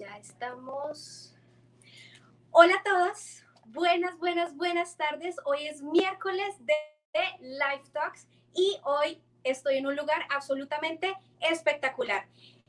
Ya estamos. Hola a todos. Buenas, buenas, buenas tardes. Hoy es miércoles de, Live Talks y hoy estoy en un lugar absolutamente espectacular.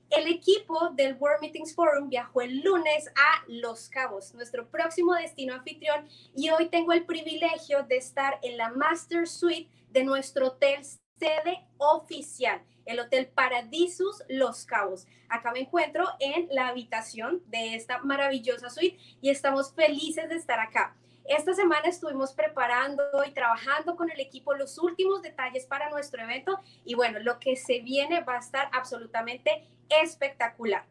El equipo del World Meetings Forum viajó el lunes a Los Cabos, nuestro próximo destino anfitrión, y hoy tengo el privilegio de estar en la Master Suite de nuestro hotel sede oficial el Hotel Paradisus Los Cabos. Acá me encuentro en la habitación de esta maravillosa suite y estamos felices de estar acá. Esta semana estuvimos preparando y trabajando con el equipo los últimos detalles para nuestro evento y bueno, lo que se viene va a estar absolutamente espectacular.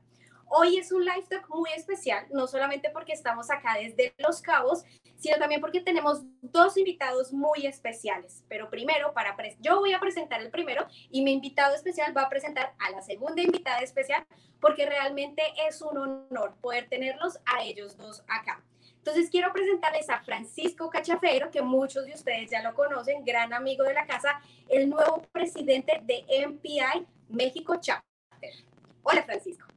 Hoy es un live talk muy especial, no solamente porque estamos acá desde Los Cabos, sino también porque tenemos dos invitados muy especiales. Pero primero, para yo voy a presentar el primero y mi invitado especial va a presentar a la segunda invitada especial porque realmente es un honor poder tenerlos a ellos dos acá. Entonces quiero presentarles a Francisco Cachafero, que muchos de ustedes ya lo conocen, gran amigo de la casa, el nuevo presidente de MPI México Chapter. Hola Francisco.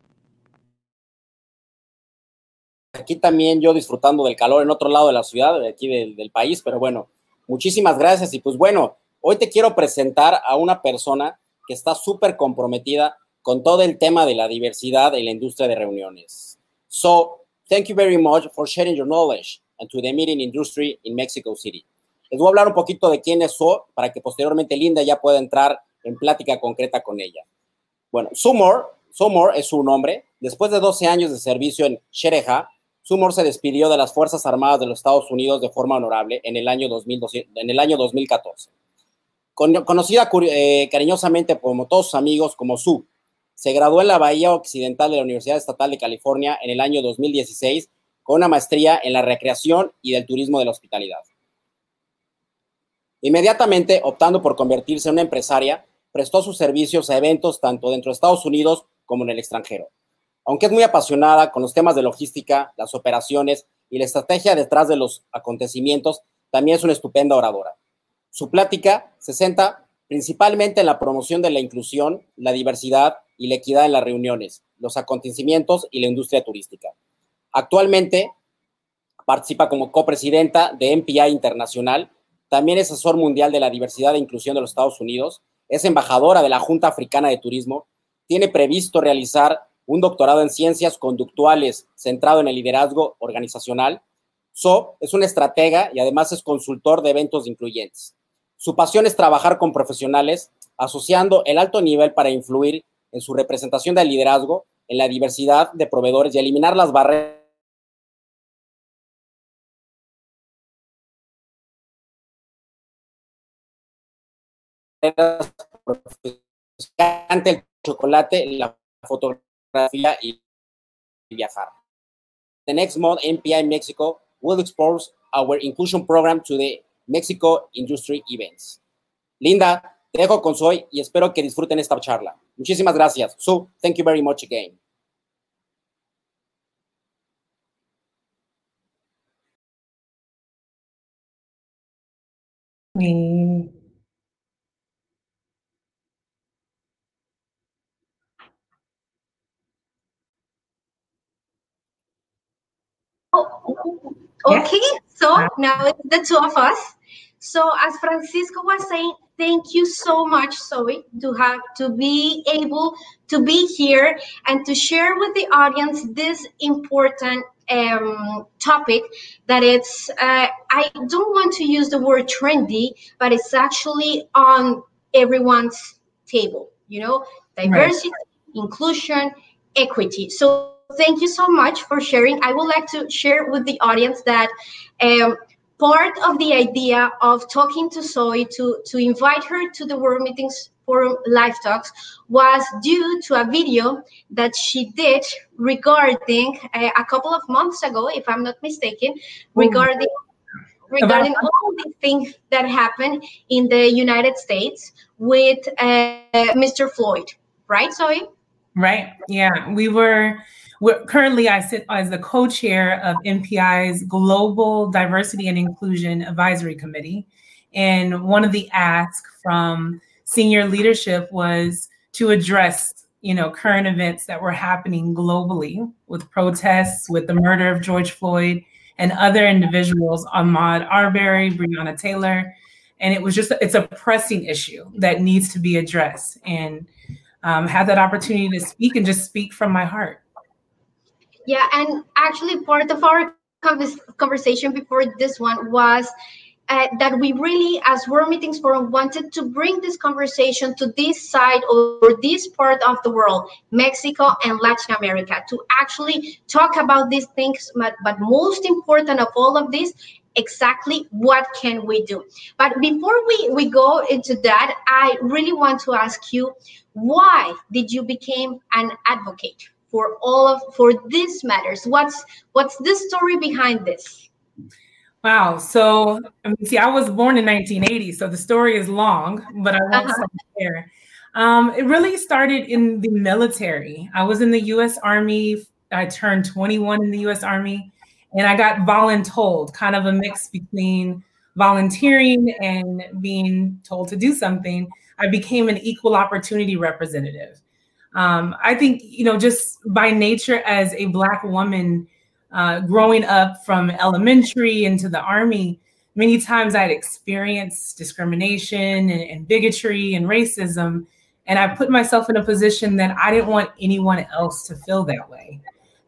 Aquí también yo disfrutando del calor en otro lado de la ciudad, de aquí del, país, pero bueno, muchísimas gracias. Y pues bueno, hoy te quiero presentar a una persona que está súper comprometida con todo el tema de la diversidad en la industria de reuniones. So, thank you very much for sharing your knowledge and to the meeting industry in Mexico City. Les voy a hablar un poquito de quién es So para que posteriormente Linda ya pueda entrar en plática concreta con ella. Bueno, Sumor, Sumor es su nombre. Después de 12 años de servicio en Shereha, Sumor se despidió de las Fuerzas Armadas de los Estados Unidos de forma honorable en el año, en el año 2014. conocida eh, cariñosamente como todos sus amigos como Su, se graduó en la Bahía Occidental de la Universidad Estatal de California en el año 2016 con una maestría en la recreación y del turismo de la hospitalidad. Inmediatamente, optando por convertirse en una empresaria, prestó sus servicios a eventos tanto dentro de Estados Unidos como en el extranjero. Aunque es muy apasionada con los temas de logística, las operaciones y la estrategia detrás de los acontecimientos, también es una estupenda oradora. Su plática se centra principalmente en la promoción de la inclusión, la diversidad y la equidad en las reuniones, los acontecimientos y la industria turística. Actualmente participa como copresidenta de MPI Internacional, también es asesor mundial de la diversidad e inclusión de los Estados Unidos, es embajadora de la Junta Africana de Turismo, tiene previsto realizar un doctorado en ciencias conductuales centrado en el liderazgo organizacional. So es un estratega y además es consultor de eventos incluyentes. Su pasión es trabajar con profesionales, asociando el alto nivel para influir en su representación del liderazgo, en la diversidad de proveedores y eliminar las barreras el chocolate, la fotografía y viajar. The next month, MPI Mexico will expose our inclusion program to the Mexico Industry Events. Linda, te dejo con Soy y espero que disfruten esta charla. Muchísimas gracias. So, thank you very much again. Okay, so now it's the two of us. So as Francisco was saying, thank you so much, Zoe, to have to be able to be here and to share with the audience this important um, topic that it's uh, I don't want to use the word trendy, but it's actually on everyone's table. You know, diversity, right. inclusion, equity. So thank you so much for sharing. I would like to share with the audience that um, part of the idea of talking to Zoe to, to invite her to the World Meetings Forum Live Talks was due to a video that she did regarding uh, a couple of months ago, if I'm not mistaken, regarding regarding all the things that happened in the United States with uh, Mr. Floyd, right, Zoe? Right. Yeah, we were we're, currently, I sit as the co-chair of MPI's Global Diversity and Inclusion Advisory Committee, and one of the asks from senior leadership was to address you know, current events that were happening globally with protests, with the murder of George Floyd and other individuals, Ahmaud Arbery, Breonna Taylor. And it was just, it's a pressing issue that needs to be addressed. And um, had that opportunity to speak and just speak from my heart. Yeah, and actually, part of our conversation before this one was uh, that we really, as World Meetings Forum, wanted to bring this conversation to this side or this part of the world, Mexico and Latin America, to actually talk about these things. But, but most important of all of this, exactly what can we do? But before we, we go into that, I really want to ask you, why did you become an advocate for all of for these matters? What's what's the story behind this? Wow. So, I mean, see, I was born in 1980, so the story is long, but I won't uh-huh. stop there. Um, it really started in the military. I was in the U.S. Army. I turned 21 in the U.S. Army, and I got voluntold, kind of a mix between volunteering and being told to do something. I became an equal opportunity representative. Um, I think, you know, just by nature as a Black woman, uh, growing up from elementary into the army, many times I'd experienced discrimination and, and, bigotry and racism. And I put myself in a position that I didn't want anyone else to feel that way.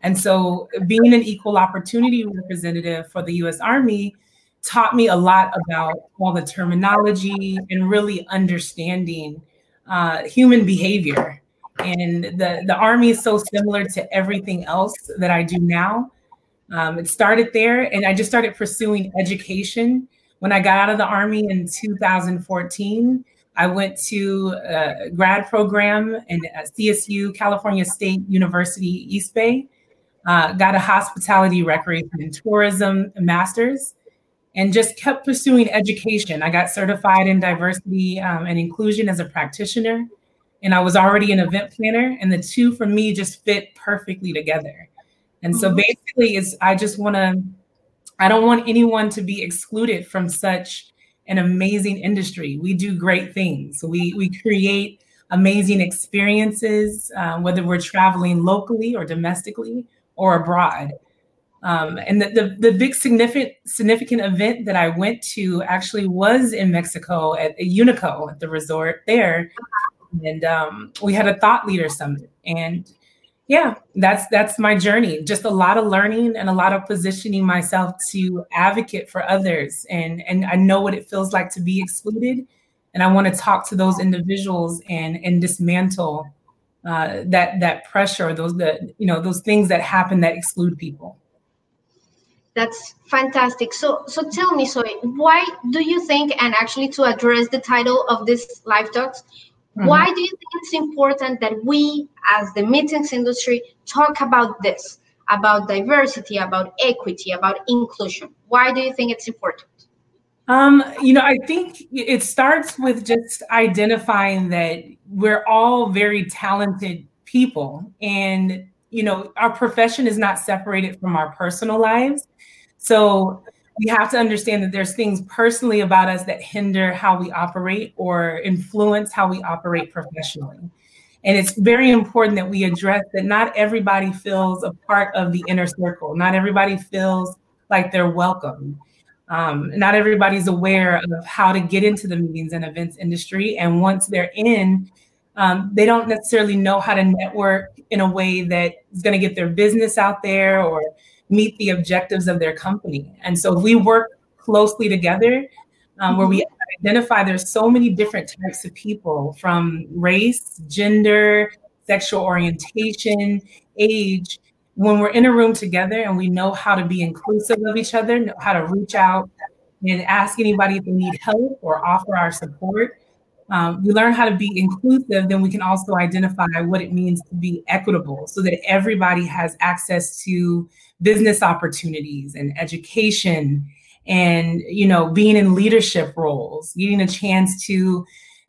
And so being an equal opportunity representative for the US Army taught me a lot about all the terminology and really understanding uh, human behavior. And the, the Army is so similar to everything else that I do now um, it started there, and I just started pursuing education. When I got out of the Army in 2014, I went to a grad program in CSU, California State University, East Bay. Uh, got a hospitality, recreation, and tourism master's, and just kept pursuing education. I got certified in diversity um, and inclusion as a practitioner, and I was already an event planner, and the two for me just fit perfectly together. And so mm-hmm. basically, it's I just want to, I don't want anyone to be excluded from such an amazing industry. We do great things. We we create amazing experiences, uh, whether we're traveling locally or domestically or abroad. Um, and the, the, the big significant significant event that I went to actually was in Mexico at Unico at the resort there, and um, we had a thought leader summit. And yeah that's that's my journey. Just a lot of learning and a lot of positioning myself to advocate for others. And and i know what it feels like to be excluded. And i want to talk to those individuals and and dismantle uh, that that pressure those the you know those things that happen that exclude people. That's fantastic. So so tell me so why do you think and actually to address the title of this live talks Mm-hmm. Why do you think it's important that we, as the meetings industry, talk about this, about diversity, about equity, about inclusion? Why do you think it's important? Um, you know, I think it starts with just identifying that we're all very talented people and you know, our profession is not separated from our personal lives. So we have to understand that there's things personally about us that hinder how we operate or influence how we operate professionally. And it's very important that we address that not everybody feels a part of the inner circle. Not everybody feels like they're welcome. Um, not everybody's aware of how to get into the meetings and events industry. And once they're in, um, they don't necessarily know how to network in a way that is going to get their business out there or meet the objectives of their company. And so we work closely together um, where we mm-hmm. identify there's so many different types of people from race, gender, sexual orientation, age. When we're in a room together and we know how to be inclusive of each other, know how to reach out and ask anybody if they need help or offer our support, um, we learn how to be inclusive, then we can also identify what it means to be equitable so that everybody has access to business opportunities and education and you know being in leadership roles getting a chance to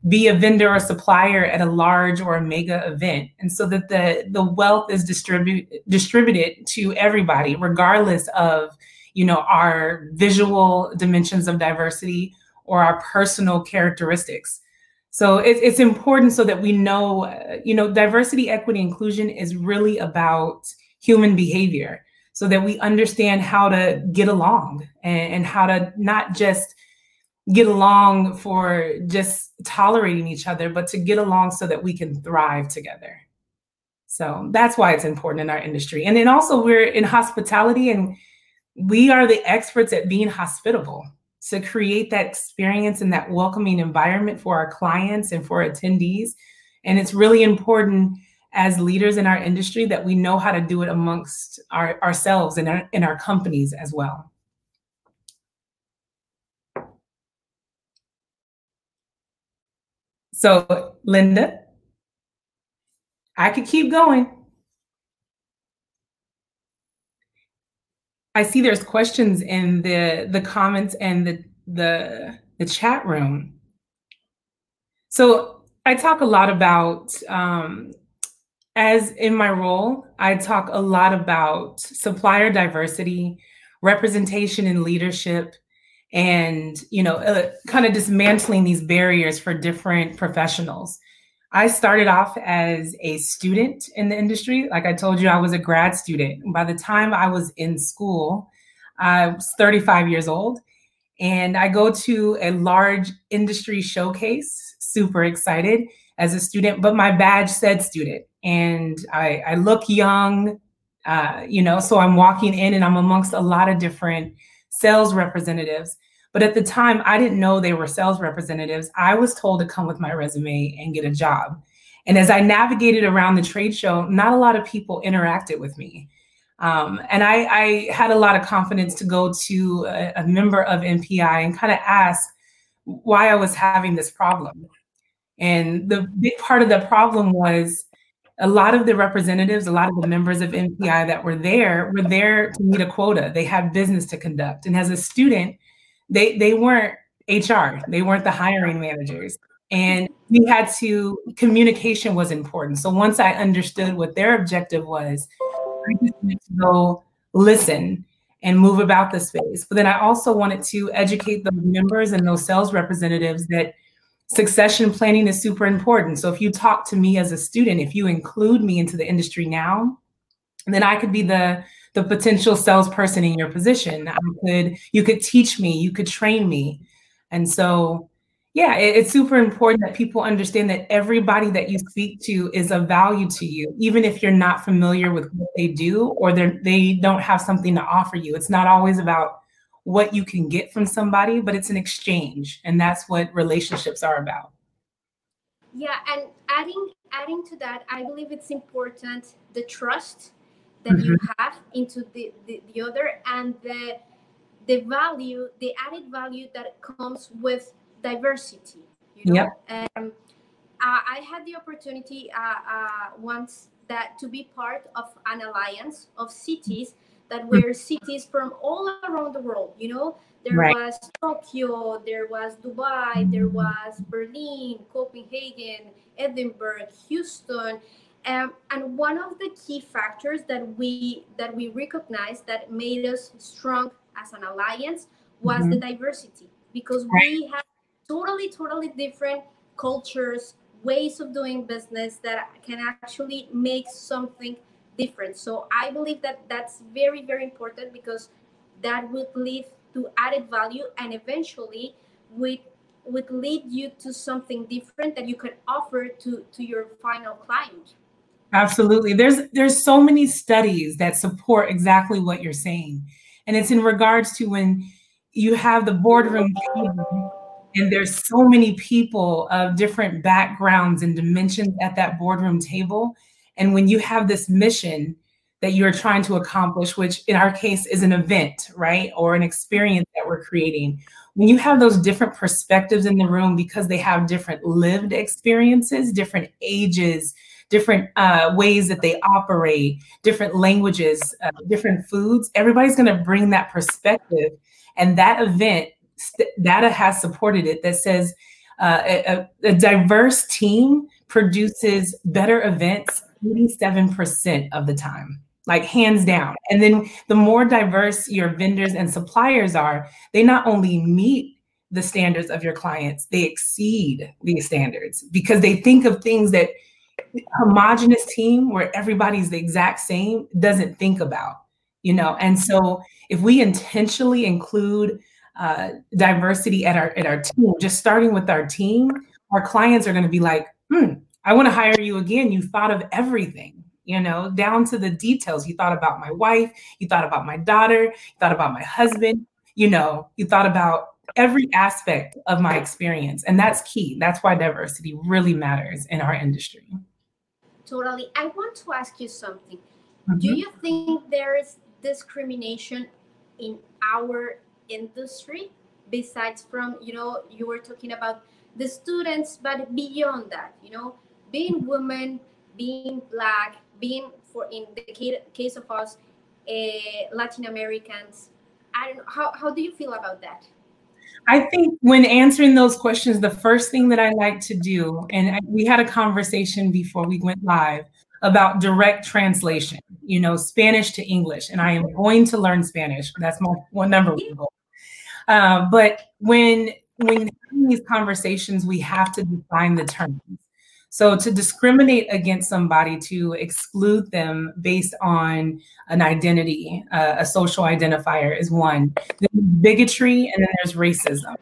be a vendor or supplier at a large or a mega event. And so that the the wealth is distributed distributed to everybody regardless of you know our visual dimensions of diversity or our personal characteristics So it, it's important so that we know, you know, diversity, equity, inclusion is really about human behavior so that we understand how to get along and, and how to not just get along for just tolerating each other, but to get along so that we can thrive together. So that's why it's important in our industry. And then also, we're in hospitality and we are the experts at being hospitable to create that experience and that welcoming environment for our clients and for attendees. And it's really important as leaders in our industry that we know how to do it amongst our, ourselves and our, in our companies as well. So, Linda, I could keep going. I see there's questions in the the comments and the the the chat room. So I talk a lot about um, as in my role, I talk a lot about supplier diversity, representation in leadership, and you know, uh, kind of dismantling these barriers for different professionals. I started off as a student in the industry. Like I told you, I was a grad student. By the time I was in school, I was 35 years old. And I go to a large industry showcase, super excited as a student, but my badge said student. And I, I look young, uh, you know, so I'm walking in and I'm amongst a lot of different sales representatives. But at the time, I didn't know they were sales representatives. I was told to come with my resume and get a job. And as I navigated around the trade show, not a lot of people interacted with me. Um, and I, I, had a lot of confidence to go to a, a member of MPI and kind of ask why I was having this problem. And the big part of the problem was a lot of the representatives, a lot of the members of MPI that were there were there to meet a quota. They had business to conduct. And as a student, they they weren't HR, they weren't the hiring managers. And we had to communication was important. So once I understood what their objective was, I just wanted to go listen and move about the space. But then I also wanted to educate the members and those sales representatives that succession planning is super important. So if you talk to me as a student, if you include me into the industry now, then I could be the the potential salesperson in your position. I mm-hmm. could, you could teach me, you could train me. And so, yeah, it, it's super important that people understand that everybody that you speak to is of value to you, even if you're not familiar with what they do or they they don't have something to offer you. It's not always about what you can get from somebody, but it's an exchange, and that's what relationships are about. Yeah, and adding adding to that, I believe it's important the trust that mm-hmm. you have into the, the, the other and the the value the added value that comes with diversity you know yep. um, uh, i had the opportunity uh, uh, once that to be part of an alliance of cities that mm-hmm. were cities from all around the world you know there right. was tokyo there was dubai there was berlin copenhagen edinburgh houston um, and one of the key factors that we that we recognized that made us strong as an alliance was mm-hmm. the diversity because we have totally totally different cultures ways of doing business that can actually make something different. So i believe that that's very very important because that would lead to added value and eventually would would lead you to something different that you can offer to to your final client Absolutely. There's there's so many studies that support exactly what you're saying. And it's in regards to when you have the boardroom and there's so many people of different backgrounds and dimensions at that boardroom table. And when you have this mission that you're trying to accomplish, which in our case is an event, right? Or an experience that we're creating. When you have those different perspectives in the room because they have different lived experiences, different ages, different uh, ways that they operate, different languages, uh, different foods. Everybody's going to bring that perspective. And that event, data has supported it that says uh, a, a diverse team produces better events 87% of the time like hands down. And then the more diverse your vendors and suppliers are, they not only meet the standards of your clients. They exceed these standards because they think of things that homogenous team where everybody's the exact same doesn't think about, you know. And so if we intentionally include uh, diversity at our at our team, just starting with our team, our clients are going to be like, hmm, I want to hire you again. You thought of everything, you know, down to the details. You thought about my wife, you thought about my daughter, you thought about my husband, you know, you thought about every aspect of my experience. And that's key. That's why diversity really matters in our industry. Totally. I want to ask you something. Mm-hmm. Do you think there is discrimination in our industry besides from, you know, you were talking about the students, but beyond that, you know, being women, being black, being for in the case of us, uh, Latin Americans. I don't know. How, how do you feel about that? I think when answering those questions, the first thing that I like to do, and we had a conversation before we went live about direct translation, you know, Spanish to English, and I am going to learn Spanish. That's my one number one goal. Uh, but when when having these conversations, we have to define the terms. So to discriminate against somebody, to exclude them based on an identity, uh, a social identifier is one. There's bigotry and then there's racism,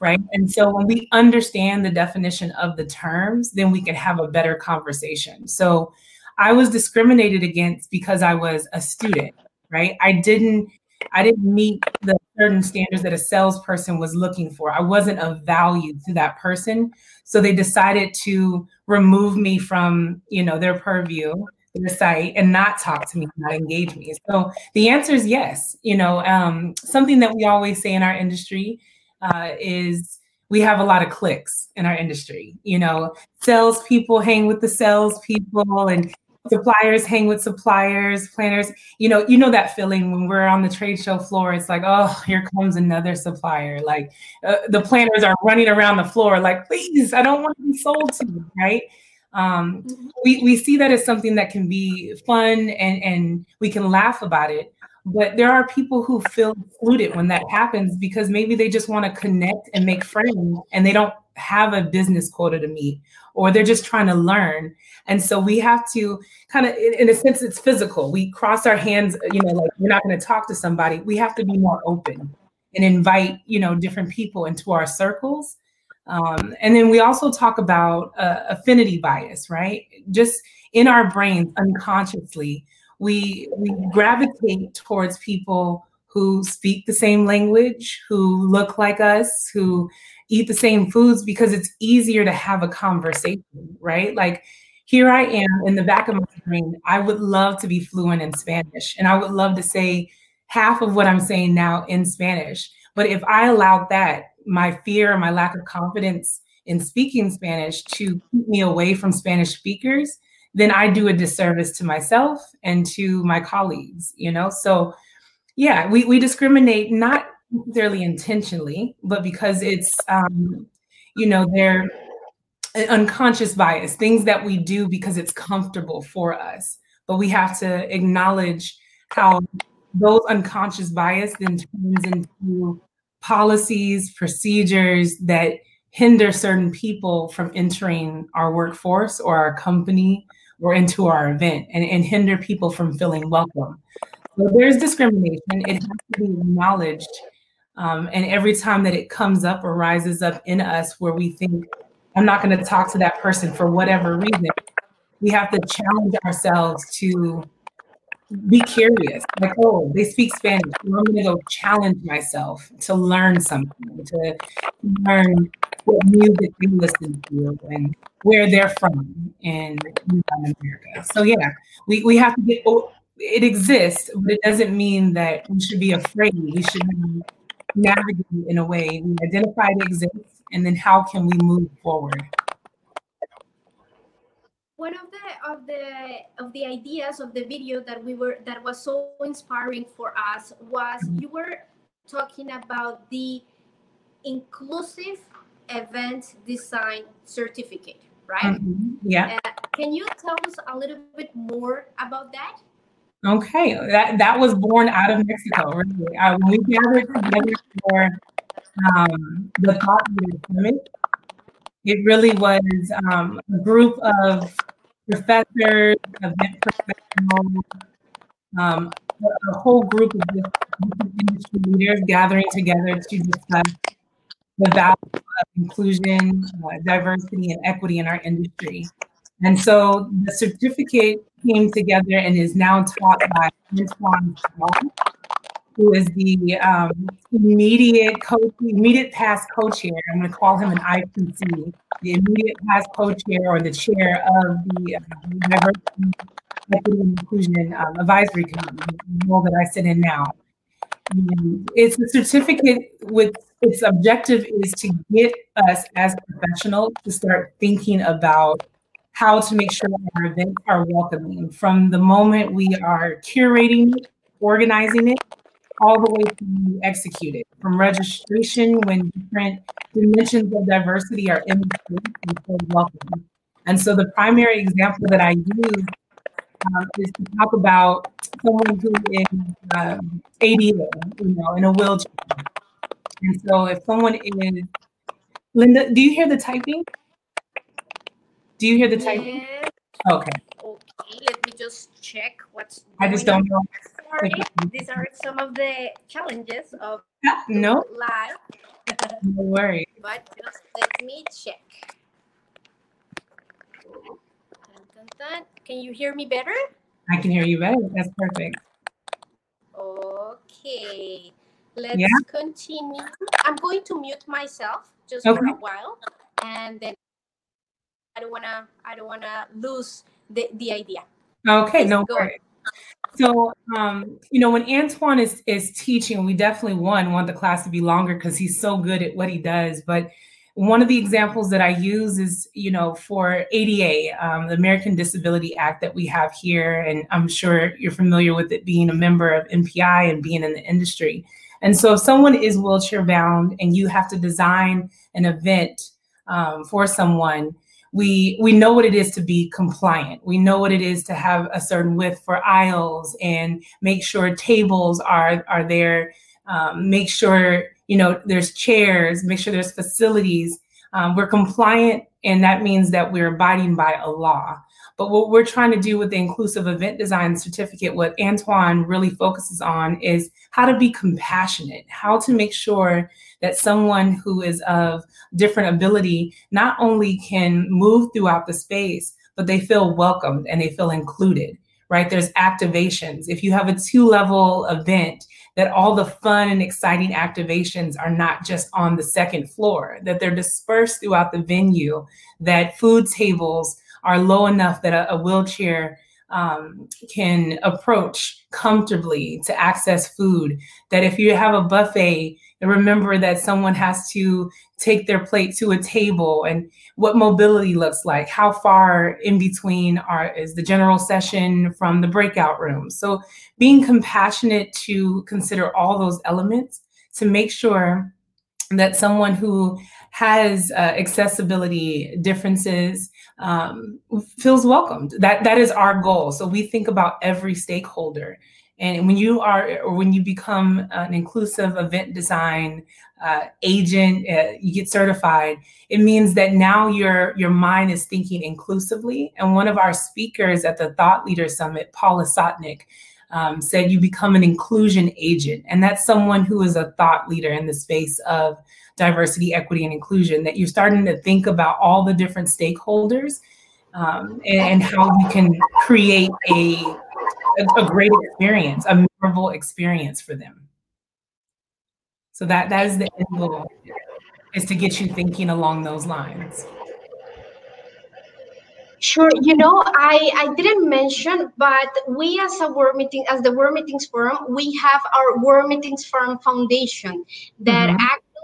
right? And so when we understand the definition of the terms, then we can have a better conversation. So I was discriminated against because I was a student, right? I didn't I didn't meet the certain standards that a salesperson was looking for. I wasn't of value to that person. So they decided to remove me from, you know, their purview, their site, and not talk to me, not engage me. So the answer is yes. You know, um, something that we always say in our industry uh, is we have a lot of clicks in our industry. You know, salespeople hang with the salespeople, and suppliers hang with suppliers, planners. You know, you know that feeling when we're on the trade show floor. It's like, oh, here comes another supplier. Like uh, the planners are running around the floor, like, please, I don't want to be sold to, right? Um, mm-hmm. we we see that as something that can be fun and and we can laugh about it. But there are people who feel excluded when that happens because maybe they just want to connect and make friends and they don't have a business quota to meet or they're just trying to learn. And so we have to kind of, in a sense, it's physical. We cross our hands, you know, like we're not going to talk to somebody. We have to be more open and invite, you know, different people into our circles. Um, and then we also talk about uh, affinity bias, right? Just in our brains, unconsciously, we we gravitate towards people who speak the same language, who look like us, who eat the same foods because it's easier to have a conversation, right? Like here I am in the back of my brain. I would love to be fluent in Spanish and I would love to say half of what I'm saying now in Spanish. But if I allowed that, my fear, my lack of confidence in speaking Spanish to keep me away from Spanish speakers, then I do a disservice to myself and to my colleagues, you know? So yeah, we, we discriminate not necessarily intentionally, but because it's, um, you know, they're unconscious bias, things that we do because it's comfortable for us. But we have to acknowledge how those unconscious bias then turns into policies, procedures that hinder certain people from entering our workforce or our company or into our event and, and hinder people from feeling welcome. So there's discrimination. It has to be acknowledged um, and every time that it comes up or rises up in us where we think, I'm not going to talk to that person for whatever reason, we have to challenge ourselves to be curious. Like, oh, they speak Spanish. I'm going to go challenge myself to learn something, to learn what music they listen to and where they're from in Latin America. So, yeah, we, we have to get, oh, it exists, but it doesn't mean that we should be afraid. We should be navigate in a way. We identify it exists and then how can we move forward? One of the of the of the ideas of the video that we were that was so inspiring for us was you were talking about the inclusive event design certificate right? Mm-hmm. yeah. Uh, can you tell us a little bit more about that Okay, that that was born out of Mexico. Really, uh, when we gathered together for um, the Thought Leader Summit. It really was um, a group of professors, event professionals, um, a whole group of industry leaders gathering together to discuss the value of inclusion, uh, diversity, and equity in our industry. And so the certificate came together and is now taught by Antoine Small, who is the um, immediate co immediate past co-chair. I'm going to call him an IPC, the immediate past co-chair or the chair of the uh, Diversity, Equity, and Inclusion um, Advisory Committee, the role that I sit in now. And it's a certificate with its objective is to get us as professionals to start thinking about how to make sure that our events are welcoming from the moment we are curating it, organizing it, all the way to execute it. From registration, when different dimensions of diversity are in the and so welcome. And so the primary example that I use um, is to talk about someone who is um, ADA, you know, in a wheelchair. And so if someone is, Linda, do you hear the typing? Do you hear the typing? Yes. Okay. Okay, let me just check what's. I just don't know. Sorry, these are some of the challenges of No, live, no worry. but just let me check. Dun, dun, dun. Can you hear me better? I can hear you better. That's perfect. Okay, let's Yeah. continue. I'm going to mute myself just for a while, and then I don't wanna I don't wanna lose the the idea. Okay, Please no worries. So, um, you know, when Antoine is is teaching, we definitely one want the class to be longer because he's so good at what he does. But one of the examples that I use is, you know, for ADA, um, the American Disability Act that we have here, and I'm sure you're familiar with it being a member of MPI and being in the industry. And so, if someone is wheelchair bound and you have to design an event um, for someone, we we know what it is to be compliant. We know what it is to have a certain width for aisles and make sure tables are are there. Um, make sure you know there's chairs. Make sure there's facilities. Um, we're compliant, and that means that we're abiding by a law. But what we're trying to do with the inclusive event design certificate, what Antoine really focuses on is how to be compassionate, how to make sure that someone who is of different ability not only can move throughout the space, but they feel welcomed and they feel included, right? There's activations. If you have a two level event, that all the fun and exciting activations are not just on the second floor, that they're dispersed throughout the venue, that food tables are low enough that a, a wheelchair um, can approach comfortably to access food, that if you have a buffet, remember that someone has to take their plate to a table and what mobility looks like how far in between are is the general session from the breakout room. So being compassionate to consider all those elements to make sure that someone who has uh, accessibility differences um, feels welcomed that that is our goal so we think about every stakeholder and when you are, or when you become an inclusive event design uh, agent, uh, you get certified. It means that now your your mind is thinking inclusively. And one of our speakers at the Thought Leader Summit, Paula Sotnick, um, said you become an inclusion agent, and that's someone who is a thought leader in the space of diversity, equity, and inclusion. That you're starting to think about all the different stakeholders um, and, and how you can create a a, a great experience, a memorable experience for them. So that that is the end goal, is to get you thinking along those lines. Sure. You know, I, I didn't mention, but we as a World Meeting, as the World Meetings Forum, we have our World Meetings Forum Foundation that Mhm.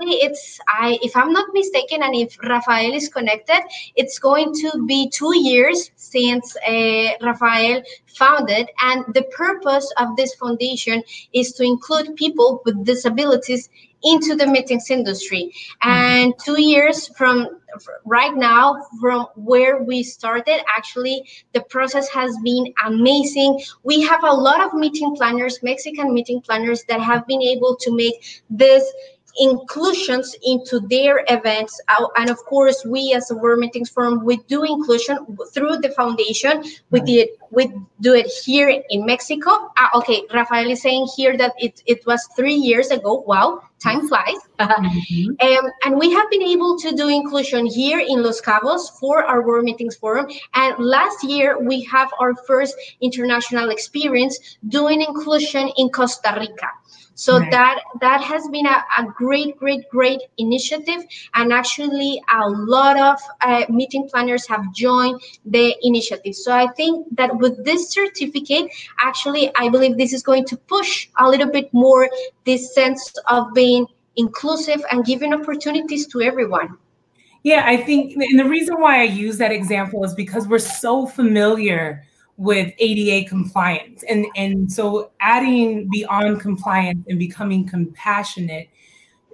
It's I if I'm not mistaken, and if Rafael is connected, it's going to be two years since uh, Rafael founded, and the purpose of this foundation is to include people with disabilities into the meetings industry. And two years from right now, from where we started, actually, the process has been amazing. We have a lot of meeting planners, Mexican meeting planners, that have been able to make this inclusions into their events. And of course we as a world meetings forum we do inclusion through the foundation. We did we do it here in mexico. Uh, okay rafael is saying here that it, it was three years ago. Wow time flies. Mm-hmm. um, and we have been able to do inclusion here in los cabos for our world meetings forum. And last year we have our first international experience doing inclusion in costa rica. So right. that that has been a, a, great great great initiative. And actually a lot of uh, meeting planners have joined the initiative. So i think that with this certificate actually i believe this is going to push a little bit more this sense of being inclusive and giving opportunities to everyone yeah i think and the reason why i use that example is because we're so familiar with ADA compliance. And, and so adding beyond compliance and becoming compassionate,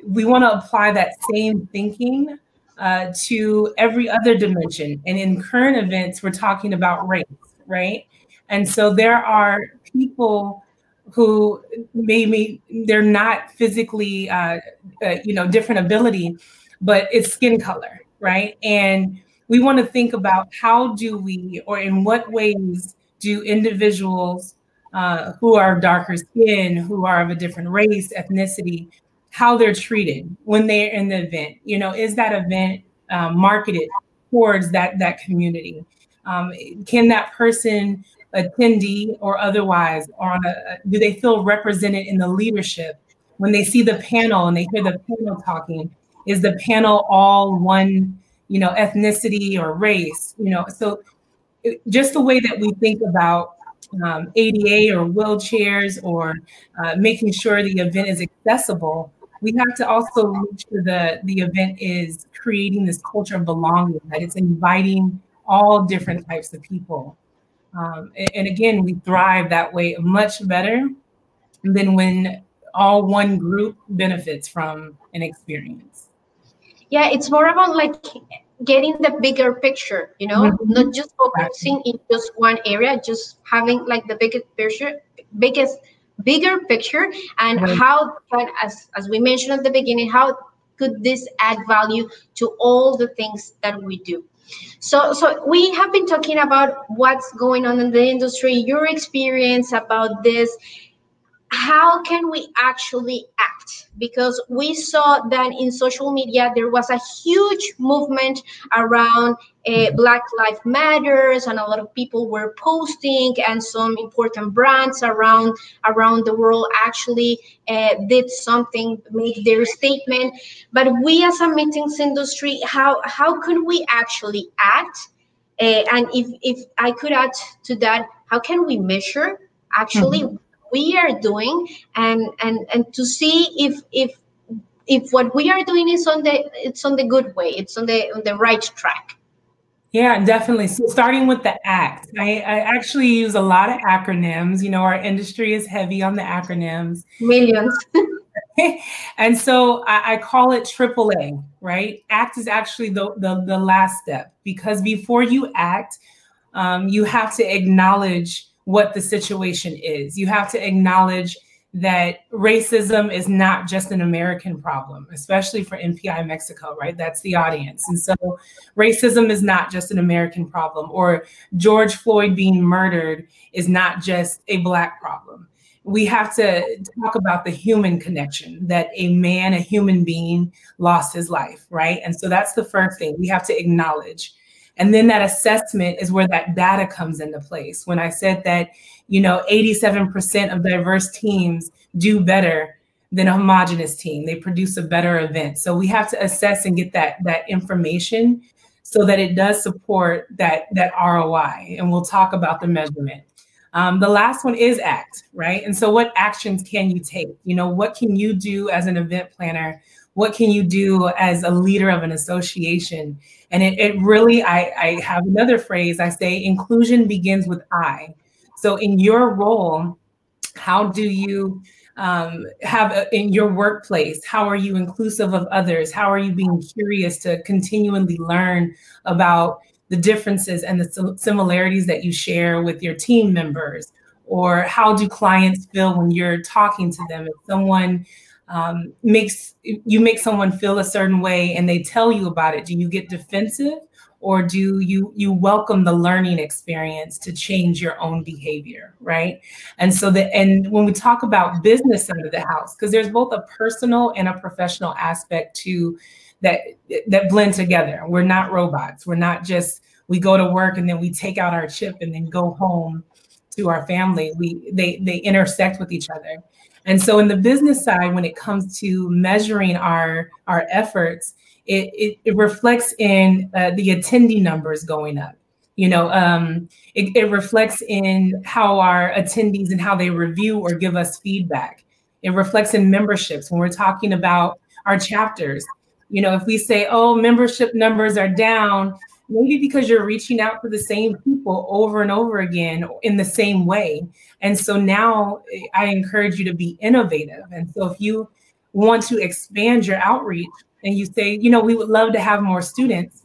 we want to apply that same thinking uh, to every other dimension. And in current events, we're talking about race, right? And so there are people who maybe they're not physically, uh, uh, you know, different ability, but it's skin color, right? And we want to think about how do we, or in what ways do individuals uh, who are darker skin, who are of a different race, ethnicity, how they're treated when they're in the event. You know, is that event um, marketed towards that that community? Um, can that person attendee or otherwise or on a do they feel represented in the leadership when they see the panel and they hear the panel talking is the panel all one you know ethnicity or race you know so just the way that we think about um, ADA or wheelchairs or uh, making sure the event is accessible, we have to also make sure that the event is creating this culture of belonging, that it's inviting all different types of people. Um, and, again, we thrive that way much better than when all one group benefits from an experience. Yeah, it's more about like getting the bigger picture you know mm-hmm. not just focusing in just one area just having like the biggest picture biggest bigger picture and right. how can as as we mentioned at the beginning how could this add value to all the things that we do so so we have been talking about what's going on in the industry your experience about this how can we actually act? Because we saw that in social media there was a huge movement around uh, Black Lives Matters, and a lot of people were posting, and some important brands around around the world actually uh, did something, made their statement. But we, as a meetings industry, how how could we actually act? Uh, and if if I could add to that, how can we measure actually? Mm-hmm we are doing and and and to see if if if what we are doing is on the it's on the good way it's on the on the right track. Yeah definitely. So starting with the act I, I actually use a lot of acronyms. You know our industry is heavy on the acronyms. Millions. And so I, I, call it AAA, right? Act is actually the, the, the last step because before you act, um, you have to acknowledge what the situation is. You have to acknowledge that racism is not just an American problem, especially for MPI Mexico, right? That's the audience. And so racism is not just an American problem, or George Floyd being murdered is not just a Black problem. We have to talk about the human connection that a man, a human being, lost his life, right? And so that's the first thing we have to acknowledge. And then that assessment is where that data comes into place. When I said that, you know, 87% of diverse teams do better than a homogenous team. They produce a better event. So we have to assess and get that that information so that it does support that that ROI. And we'll talk about the measurement. Um, the last one is act, right? And so what actions can you take? You know, what can you do as an event planner what can you do as a leader of an association? And it, it really, I, I have another phrase I say inclusion begins with I. So in your role, how do you um, have a, in your workplace? How are you inclusive of others? How are you being curious to continually learn about the differences and the similarities that you share with your team members? Or how do clients feel when you're talking to them? If someone um, makes you make someone feel a certain way and they tell you about it. Do you get defensive or do you you welcome the learning experience to change your own behavior right? And so the and when we talk about business under the house because there's both a personal and a professional aspect to that that blend together. We're not robots. We're not just we go to work and then we take out our chip and then go home to our family. We they they intersect with each other and so in the business side when it comes to measuring our our efforts it, it, it reflects in uh, the attendee numbers going up. You know, um, it, it reflects in how our attendees and how they review or give us feedback. It reflects in memberships when we're talking about our chapters. You know, if we say, oh, membership numbers are down, maybe because you're reaching out to the same people over and over again in the same way. And so now eh, I encourage you to be innovative. And so if you want to expand your outreach, and you say, you know, we would love to have more students,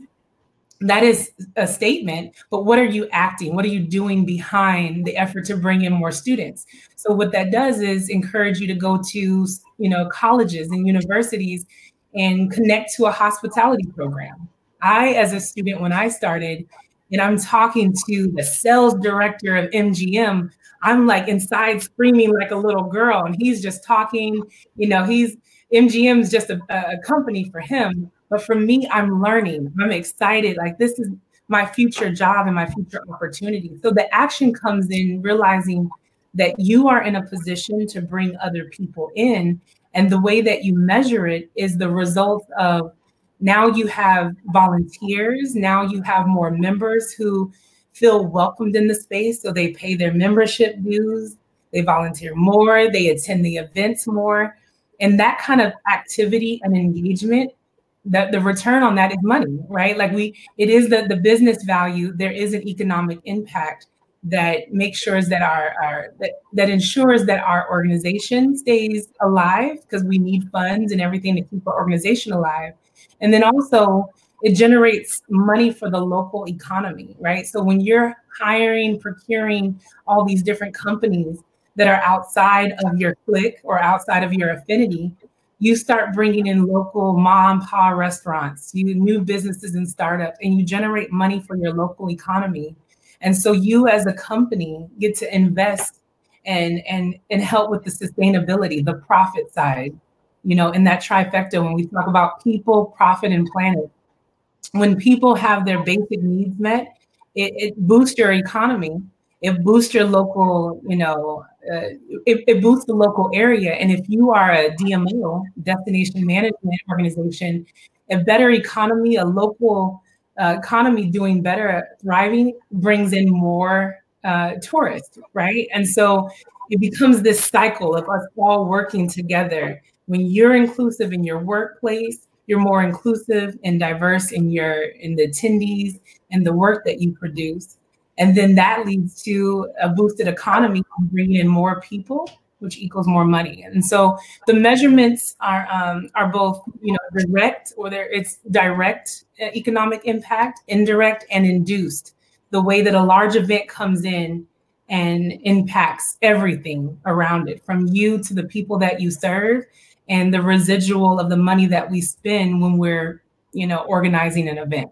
that is a statement, but what are you acting? What are you doing behind the effort to bring in more students? So what that does is encourage you to go to, you know, colleges and universities and connect to a hospitality program. I, as a student, when I started, and I'm talking to the sales director of MGM, I'm like inside screaming like a little girl, and he's just talking, you know, he's MGM is just a, a company for him. But for me, I'm learning. I'm excited. Like this is my future job and my future opportunity. So the action comes in realizing that you are in a position to bring other people in. And the way that you measure it is the result of now you have volunteers, now you have more members who feel welcomed in the space. So they pay their membership dues, they volunteer more, they attend the events more. And that kind of activity and engagement that the return on that is money right? Like we it is the the business value. There is an economic impact that makes sure that our, our that, that ensures that our organization stays alive because we need funds and everything to keep our organization alive and then also it generates money for the local economy right so when you're hiring procuring all these different companies that are outside of your clique or outside of your affinity, you start bringing in local mom and pop restaurants, you new businesses and startups, and you generate money for your local economy. And so you as a company get to invest and and and help with the sustainability, the profit side, you know, in that trifecta when we talk about people, profit, and planet. When people have their basic needs met, it, it boosts your economy it boosts your local, you know, uh, it, it, boosts the local area. And if you are a DMO, destination management organization, a better economy, a local uh, economy doing better, thriving, brings in more uh, tourists, right? And so it becomes this cycle of us all working together. When you're inclusive in your workplace, you're more inclusive and diverse in your in the attendees and the work that you produce and then that leads to a boosted economy, bringing in more people, which equals more money. And so the measurements are um, are both you know direct or there it's direct uh, economic impact, indirect, and induced. The way that a large event comes in and impacts everything around it, from you to the people that you serve, and the residual of the money that we spend when we're you know organizing an event.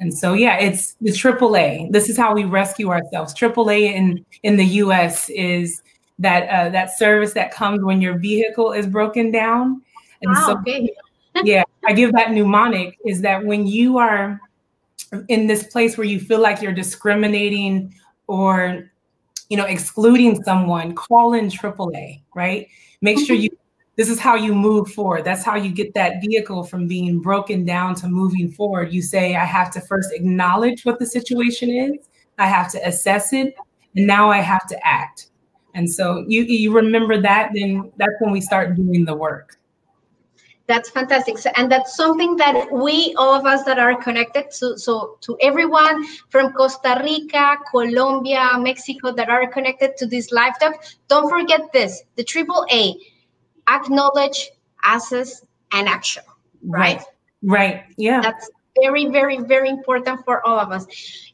And so, yeah, it's the AAA. This is how we rescue ourselves. AAA in in the U.S. is that uh, that service that comes when your vehicle is broken down. And so, okay. yeah, I give that mnemonic is that when you are in this place where you feel like you're discriminating or you know excluding someone, call in AAA. Right. Make sure mm-hmm. you this is how you move forward. That's how you get that vehicle from being broken down to moving forward. You say, I have to first acknowledge what the situation is, I have to assess it, and now I have to act. And so you you remember that, then that's when we start doing the work. That's fantastic. So, and that's something that we, all of us that are connected to, so to everyone from Costa Rica, Colombia, Mexico that are connected to this live talk, don't forget this, the triple A, acknowledge, assess, and action. Right. Right. Yeah. That's very, very, very important for all of us.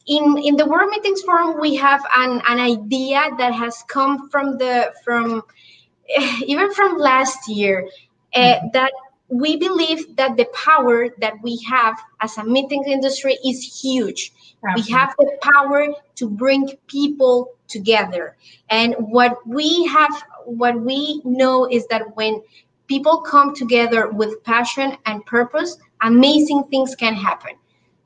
In in the World Meetings Forum, we have an, an idea that has come from the from even from last year. mm-hmm. that we believe that the power that we have as a meeting industry is huge. Absolutely. We have the power to bring people together. And what we have, what we know is that when people come together with passion and purpose, amazing things can happen.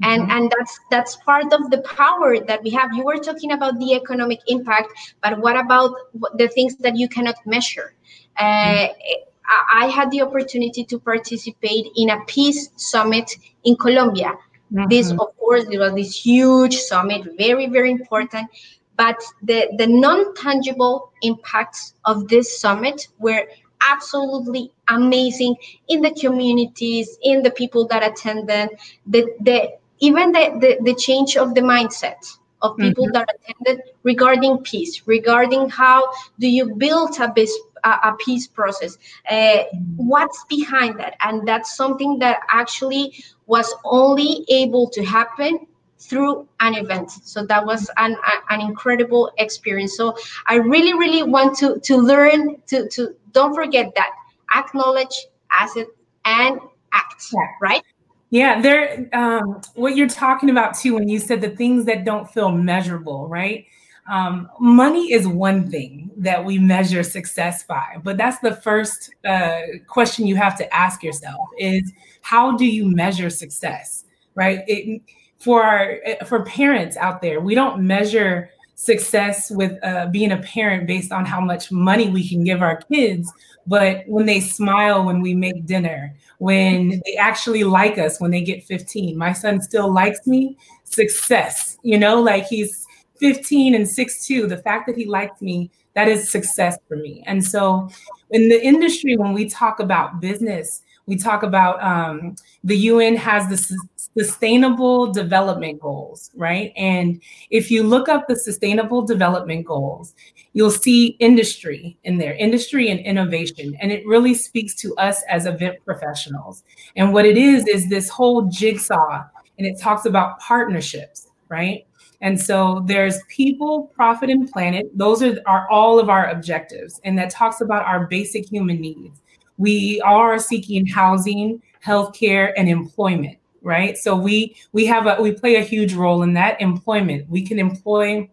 And, mm-hmm. and that's that's part of the power that we have you were talking about the economic impact but what about the things that you cannot measure uh, mm-hmm I had the opportunity to participate in a peace summit in Colombia. Mm-hmm. This, of course, it was this huge summit, very, very important. But the, the non tangible impacts of this summit were absolutely amazing in the communities, in the people that attended, the, the, even the, the, the change of the mindset of people mm-hmm. that attended regarding peace, regarding how do you build a, bis- a, a peace process, uh, what's behind that, and that's something that actually was only able to happen through an event so that was an, an incredible experience so i really really want to to learn to to don't forget that acknowledge asset and act yeah. right yeah, there. Um, what you're talking about too, when you said the things that don't feel measurable, right? Um, money is one thing that we measure success by, but that's the first uh, question you have to ask yourself: is how do you measure success, right? It, for our for parents out there, we don't measure success with uh, being a parent based on how much money we can give our kids, but when they smile when we make dinner when they actually like us when they get 15. My son still likes me. Success, you know, like he's 15 and 6'2. The fact that he liked me, that is success for me. And so in the industry, when we talk about business, we talk about um, the UN has the sustainable development goals, right? And if you look up the sustainable development goals, you'll see industry in there, industry and innovation. And it really speaks to us as event professionals. And what it is, is this whole jigsaw, and it talks about partnerships, right? And so there's people, profit, and planet. Those are, are all of our objectives. And that talks about our basic human needs. We are seeking housing, healthcare, and employment, right? So we we have a we play a huge role in that employment. We can employ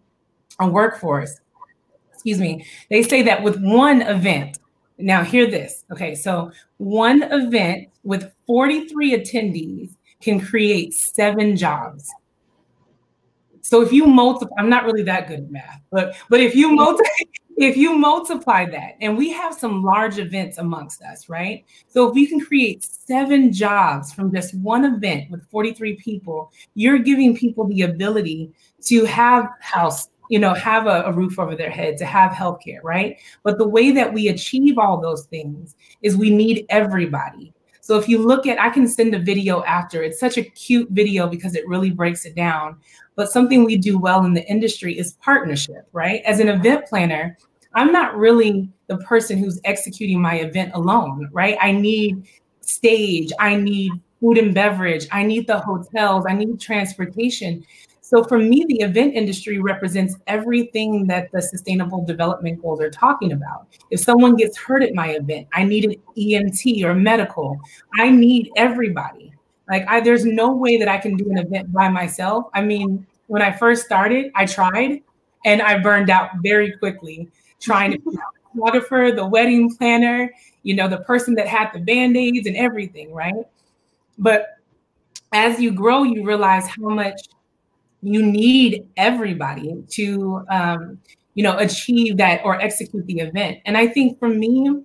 a workforce excuse me, they say that with one event, now hear this. Okay, so one event with 43 attendees can create seven jobs. So if you multiply, I'm not really that good at math, but but if you multiply, if you multiply that, and we have some large events amongst us, right? So if you can create seven jobs from just one event with 43 people, you're giving people the ability to have house you know, have a, a roof over their head, to have healthcare, right? But the way that we achieve all those things is we need everybody. So if you look at, I can send a video after. It's such a cute video because it really breaks it down. But something we do well in the industry is partnership, right? As an event planner, I'm not really the person who's executing my event alone, right? I need stage, I need food and beverage, I need the hotels, I need transportation. So for me, the event industry represents everything that the sustainable development goals are talking about. If someone gets hurt at my event, I need an EMT or medical. I need everybody. Like I, there's no way that I can do an event by myself. I mean, when I first started, I tried and I burned out very quickly trying to be the photographer, the wedding planner, you know, the person that had the band-aids and everything, right? But as you grow, you realize how much you need everybody to um, you know achieve that or execute the event. And i think for me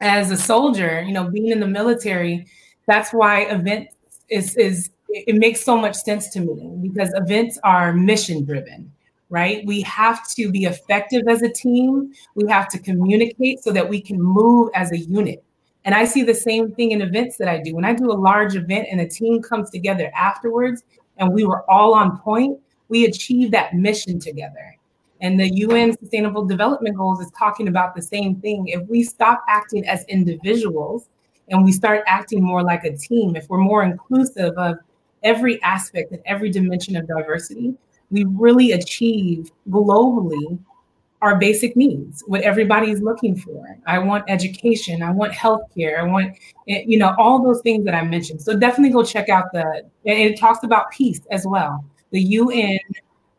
as a soldier you know being in the military that's why events is is it makes so much sense to me because events are mission driven right? We have to be effective as a team. We have to communicate so that we can move as a unit. And i see the same thing in events that i do. When i do a large event and a team comes together afterwards and we were all on point, we achieved that mission together. And the UN Sustainable Development Goals is talking about the same thing. If we stop acting as individuals and we start acting more like a team, if we're more inclusive of every aspect and every dimension of diversity, we really achieve globally our basic needs, what everybody's looking for. I want education, I want healthcare, I want, eh, you know, all those things that I mentioned. So definitely go check out the, and it talks about peace as well. The UN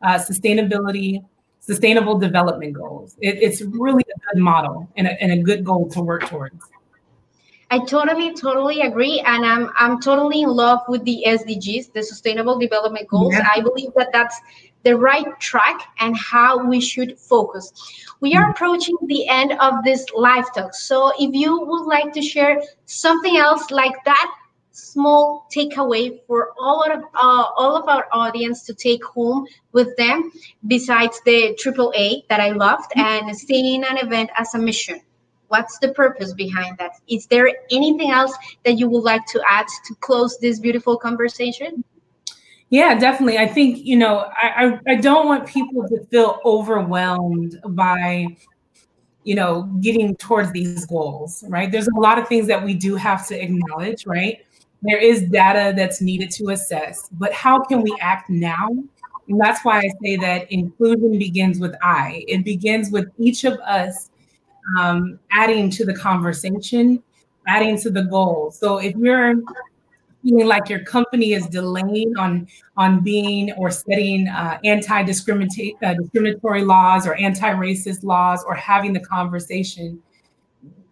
uh, sustainability, sustainable development goals. It, it's really a good model and a, and a good goal to work towards. I totally, totally agree, and I'm I'm totally in love with the SDGs, the Sustainable Development Goals. Yeah. I believe that that's the right track and how we should focus. We are approaching the end of this live talk, so if you would like to share something else like that, small takeaway for all of uh, all of our audience to take home with them, besides the AAA that I loved and seeing an event as a mission. What's the purpose behind that? Is there anything else that you would like to add to close this beautiful conversation? Yeah, definitely. I think, you know, I, I, I don't want people to feel overwhelmed by, you know, getting towards these goals, right? There's a lot of things that we do have to acknowledge, right? There is data that's needed to assess, but how can we act now? And that's why I say that inclusion begins with I. It begins with each of us um, adding to the conversation, adding to the goal. So if you're feeling like your company is delaying on on being or setting uh, anti-discriminatory uh, discriminatory laws or anti-racist laws or having the conversation,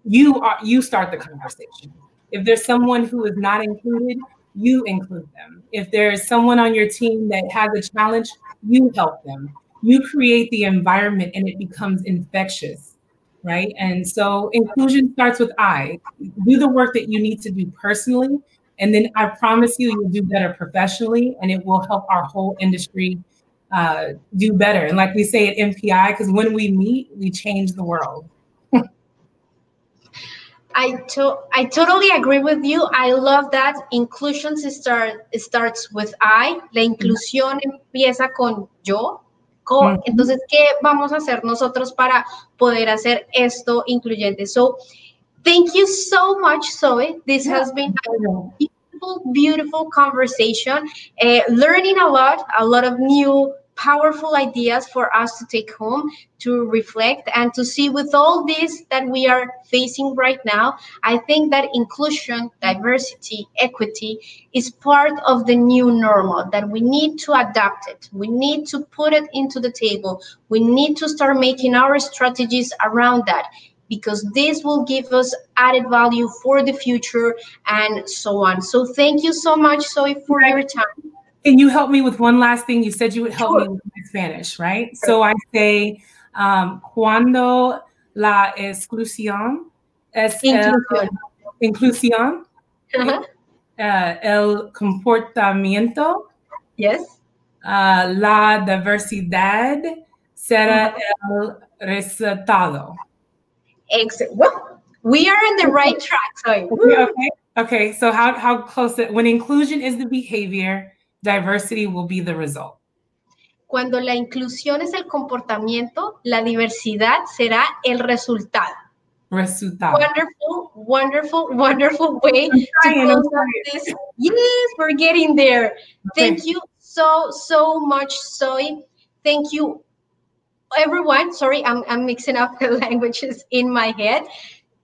you are you start the conversation. If there's someone who is not included, you include them. If there's someone on your team that has a challenge, you help them. You create the environment and it becomes infectious right? And so inclusion starts with I. Do the work that you need to do personally, and then I promise you, you'll do better professionally, and it will help our whole industry uh, do better. And like we say at MPI, because when we meet, we change the world. I to- I totally agree with you. I love that inclusion start starts with I. La inclusión empieza con yo. Con, Entonces, ¿qué vamos a hacer nosotros para poder hacer esto incluyente? So, thank you so much, Zoe. This has been a beautiful, beautiful conversation. Uh, learning a lot, a lot of new powerful ideas for us to take home, to reflect, and to see with all this that we are facing right now. I think that inclusion, diversity, equity is part of the new normal, that we need to adapt it. We need to put it into the table. We need to start making our strategies around that because this will give us added value for the future and so on. So thank you so much, Zoe, for your time. Can you help me with one last thing? You said you would help sure. me with my Spanish, right? So I say, um, cuando la exclusión es inclusión, el, inclusión uh-huh. uh, el comportamiento, yes, uh, la diversidad será uh-huh. el resultado. Well, we are in the right track. Sorry. Okay, okay. Okay. So how how close it when inclusion is the behavior diversity will be the result. Cuando la inclusión es el comportamiento, la diversidad será el resultado. Resultado. Wonderful, wonderful, wonderful way to close this. Yes, we're getting there. Thank you so, so much, Zoe. Thank you, everyone. Sorry, I'm, I'm mixing up the languages in my head.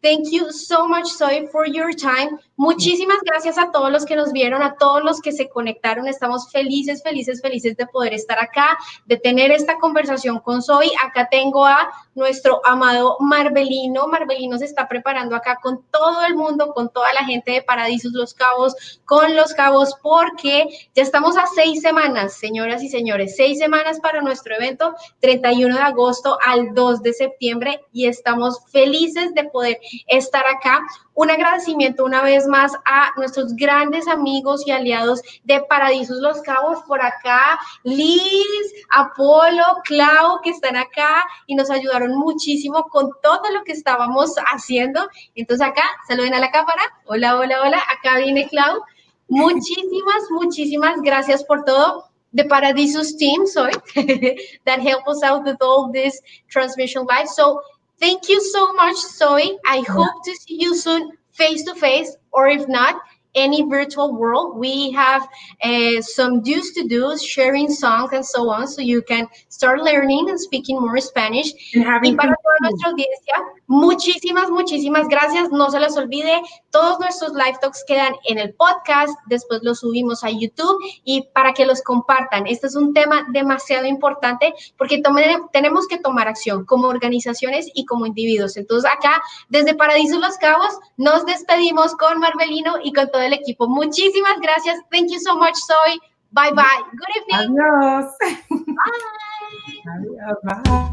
Thank you so much, Zoe, for your time. Muchísimas gracias a todos los que nos vieron, a todos los que se conectaron. Estamos felices, felices, felices de poder estar acá, de tener esta conversación con Zoe. Acá tengo a nuestro amado Marbelino. Marbelino se está preparando acá con todo el mundo, con toda la gente de Paradisos Los Cabos, con Los Cabos, porque ya estamos a seis semanas, señoras y señores, seis semanas para nuestro evento, 31 de agosto al 2 de septiembre, y estamos felices de poder estar acá. Un agradecimiento una vez más a nuestros grandes amigos y aliados de Paradisos Los Cabos por acá, Liz, Apolo, Clau, que están acá y nos ayudaron muchísimo con todo lo que estábamos haciendo. Entonces acá, saluden a la cámara. Hola, hola, hola. Acá viene Clau. Muchísimas, muchísimas gracias por todo. The Paradisos team, sorry, that help us out with all this transmission live. So Thank you so much, Zoe. I hope to see you soon face to face, or if not, any virtual world. We have uh, some do's to do's, sharing songs and so on, so you can start learning and speaking more Spanish. Y para toda nuestra audiencia, muchísimas, muchísimas gracias. No se les olvide, todos nuestros live talks quedan en el podcast, después los subimos a YouTube y para que los compartan. Este es un tema demasiado importante porque tenemos que tomar acción como organizaciones y como individuos. Entonces acá, desde Paradiso Los Cabos, nos despedimos con Marvelino y con todo el equipo. Muchísimas gracias. Thank you so much, Soy. Bye bye. Good evening. Adiós. Bye. Adiós. Bye.